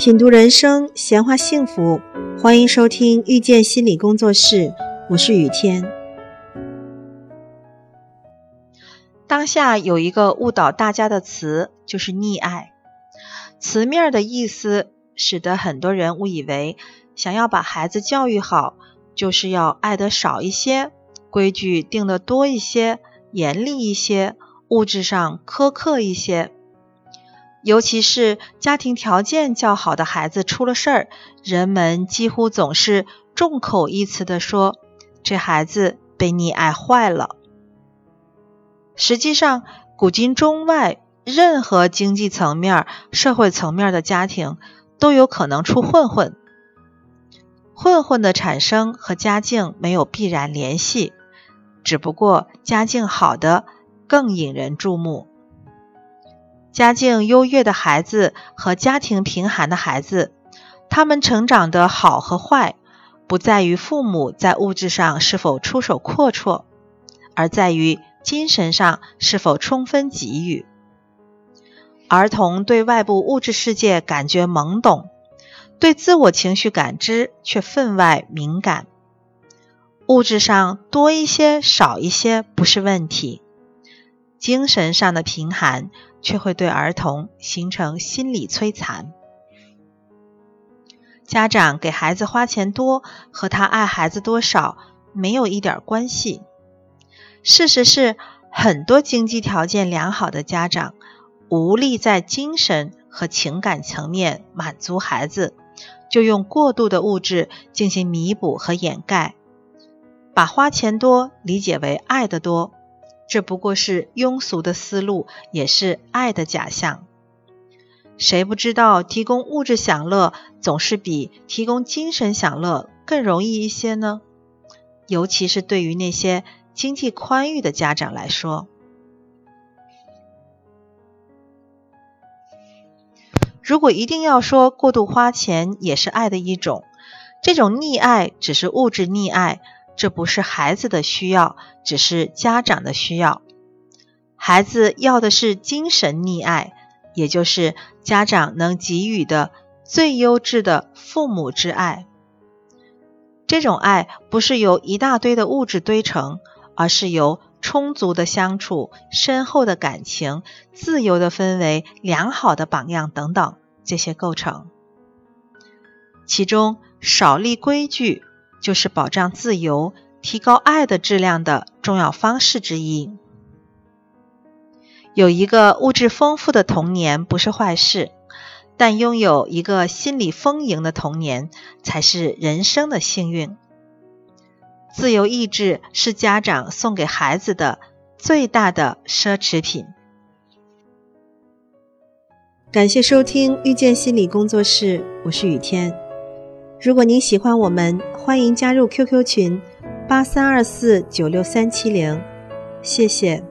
品读人生，闲话幸福，欢迎收听遇见心理工作室，我是雨天。当下有一个误导大家的词，就是溺爱。词面的意思，使得很多人误以为，想要把孩子教育好，就是要爱得少一些，规矩定得多一些，严厉一些，物质上苛刻一些。尤其是家庭条件较好的孩子出了事儿，人们几乎总是众口一词的说：“这孩子被溺爱坏了。”实际上，古今中外，任何经济层面、社会层面的家庭都有可能出混混。混混的产生和家境没有必然联系，只不过家境好的更引人注目。家境优越的孩子和家庭贫寒的孩子，他们成长的好和坏，不在于父母在物质上是否出手阔绰，而在于精神上是否充分给予。儿童对外部物质世界感觉懵懂，对自我情绪感知却分外敏感。物质上多一些、少一些不是问题，精神上的贫寒。却会对儿童形成心理摧残。家长给孩子花钱多和他爱孩子多少没有一点关系。事实是，很多经济条件良好的家长无力在精神和情感层面满足孩子，就用过度的物质进行弥补和掩盖，把花钱多理解为爱的多。这不过是庸俗的思路，也是爱的假象。谁不知道提供物质享乐总是比提供精神享乐更容易一些呢？尤其是对于那些经济宽裕的家长来说。如果一定要说过度花钱也是爱的一种，这种溺爱只是物质溺爱。这不是孩子的需要，只是家长的需要。孩子要的是精神溺爱，也就是家长能给予的最优质的父母之爱。这种爱不是由一大堆的物质堆成，而是由充足的相处、深厚的感情、自由的氛围、良好的榜样等等这些构成。其中少立规矩。就是保障自由、提高爱的质量的重要方式之一。有一个物质丰富的童年不是坏事，但拥有一个心理丰盈的童年才是人生的幸运。自由意志是家长送给孩子的最大的奢侈品。感谢收听遇见心理工作室，我是雨天。如果您喜欢我们，欢迎加入 QQ 群八三二四九六三七零，谢谢。